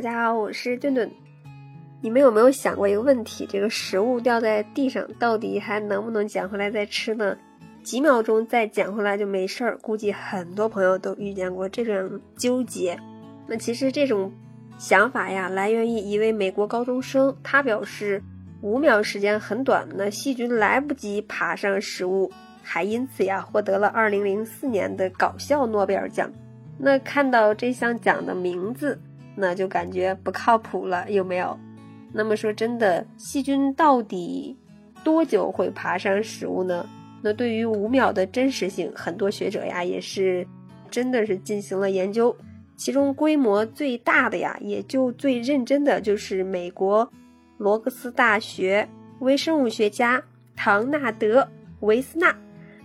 大家好，我是顿顿。你们有没有想过一个问题？这个食物掉在地上，到底还能不能捡回来再吃呢？几秒钟再捡回来就没事儿。估计很多朋友都遇见过这种纠结。那其实这种想法呀，来源于一位美国高中生，他表示五秒时间很短，那细菌来不及爬上食物，还因此呀获得了二零零四年的搞笑诺贝尔奖。那看到这项奖的名字。那就感觉不靠谱了，有没有？那么说真的，细菌到底多久会爬上食物呢？那对于五秒的真实性，很多学者呀也是真的是进行了研究。其中规模最大的呀，也就最认真的就是美国罗格斯大学微生物学家唐纳德维斯纳。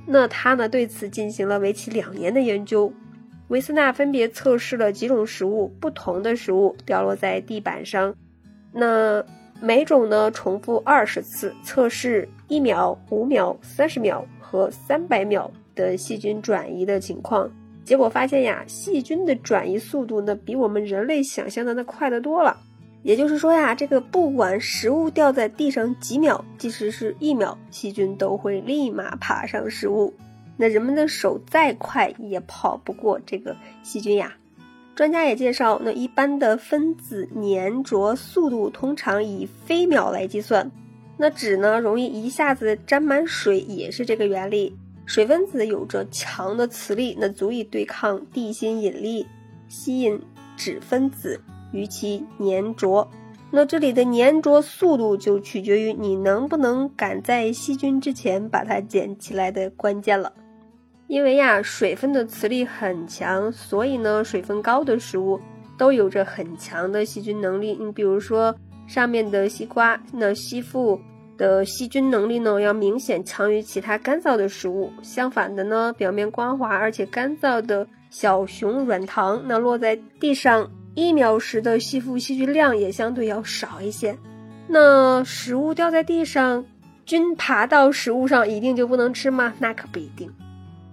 那他呢对此进行了为期两年的研究。维斯纳分别测试了几种食物，不同的食物掉落在地板上，那每种呢重复二十次，测试一秒、五秒、三十秒和三百秒的细菌转移的情况。结果发现呀，细菌的转移速度呢比我们人类想象的那快得多了。也就是说呀，这个不管食物掉在地上几秒，即使是一秒，细菌都会立马爬上食物。那人们的手再快也跑不过这个细菌呀。专家也介绍，那一般的分子粘着速度通常以飞秒来计算。那纸呢，容易一下子沾满水，也是这个原理。水分子有着强的磁力，那足以对抗地心引力，吸引纸分子与其粘着。那这里的粘着速度就取决于你能不能赶在细菌之前把它捡起来的关键了。因为呀，水分的磁力很强，所以呢，水分高的食物都有着很强的细菌能力。你比如说上面的西瓜，那吸附的细菌能力呢，要明显强于其他干燥的食物。相反的呢，表面光滑而且干燥的小熊软糖，那落在地上一秒时的吸附细菌量也相对要少一些。那食物掉在地上，菌爬到食物上，一定就不能吃吗？那可不一定。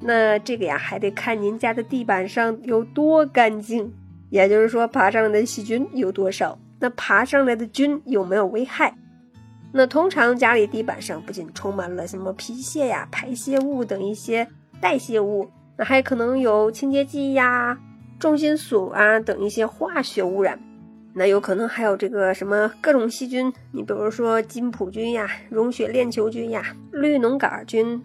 那这个呀，还得看您家的地板上有多干净，也就是说爬上来的细菌有多少，那爬上来的菌有没有危害？那通常家里地板上不仅充满了什么皮屑呀、排泄物等一些代谢物，那还可能有清洁剂呀、重金属啊等一些化学污染，那有可能还有这个什么各种细菌，你比如说金普菌呀、溶血链球菌呀、绿脓杆菌。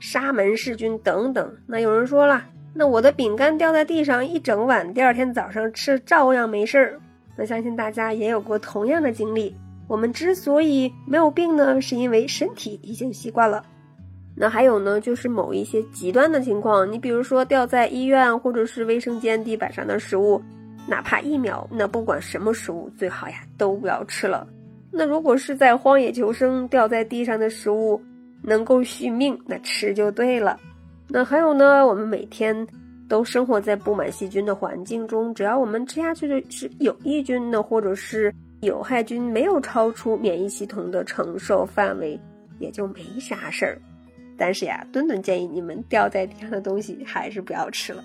沙门氏菌等等，那有人说了，那我的饼干掉在地上一整晚，第二天早上吃照样没事儿。那相信大家也有过同样的经历。我们之所以没有病呢，是因为身体已经习惯了。那还有呢，就是某一些极端的情况，你比如说掉在医院或者是卫生间地板上的食物，哪怕一秒，那不管什么食物，最好呀都不要吃了。那如果是在荒野求生掉在地上的食物，能够续命，那吃就对了。那还有呢，我们每天都生活在布满细菌的环境中，只要我们吃下去的是有益菌呢，或者是有害菌没有超出免疫系统的承受范围，也就没啥事儿。但是呀，墩墩建议你们掉在地上的东西还是不要吃了。